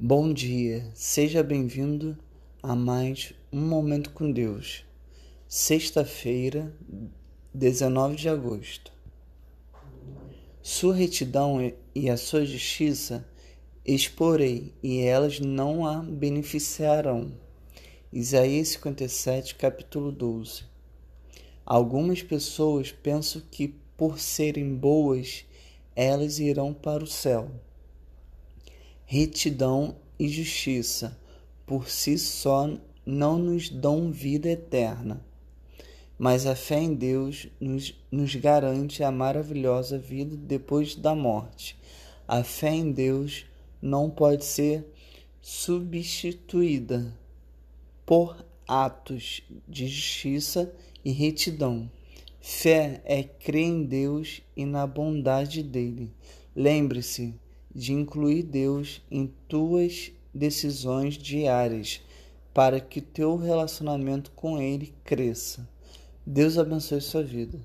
Bom dia, seja bem-vindo a mais um Momento com Deus. Sexta-feira, 19 de agosto. Sua retidão e a sua justiça exporei, e elas não a beneficiarão. Isaías 57, capítulo 12. Algumas pessoas pensam que, por serem boas, elas irão para o céu retidão e justiça por si só não nos dão vida eterna, mas a fé em Deus nos, nos garante a maravilhosa vida depois da morte. A fé em Deus não pode ser substituída por atos de justiça e retidão. Fé é crer em Deus e na bondade dele. Lembre-se, de incluir Deus em tuas decisões diárias para que teu relacionamento com Ele cresça. Deus abençoe sua vida.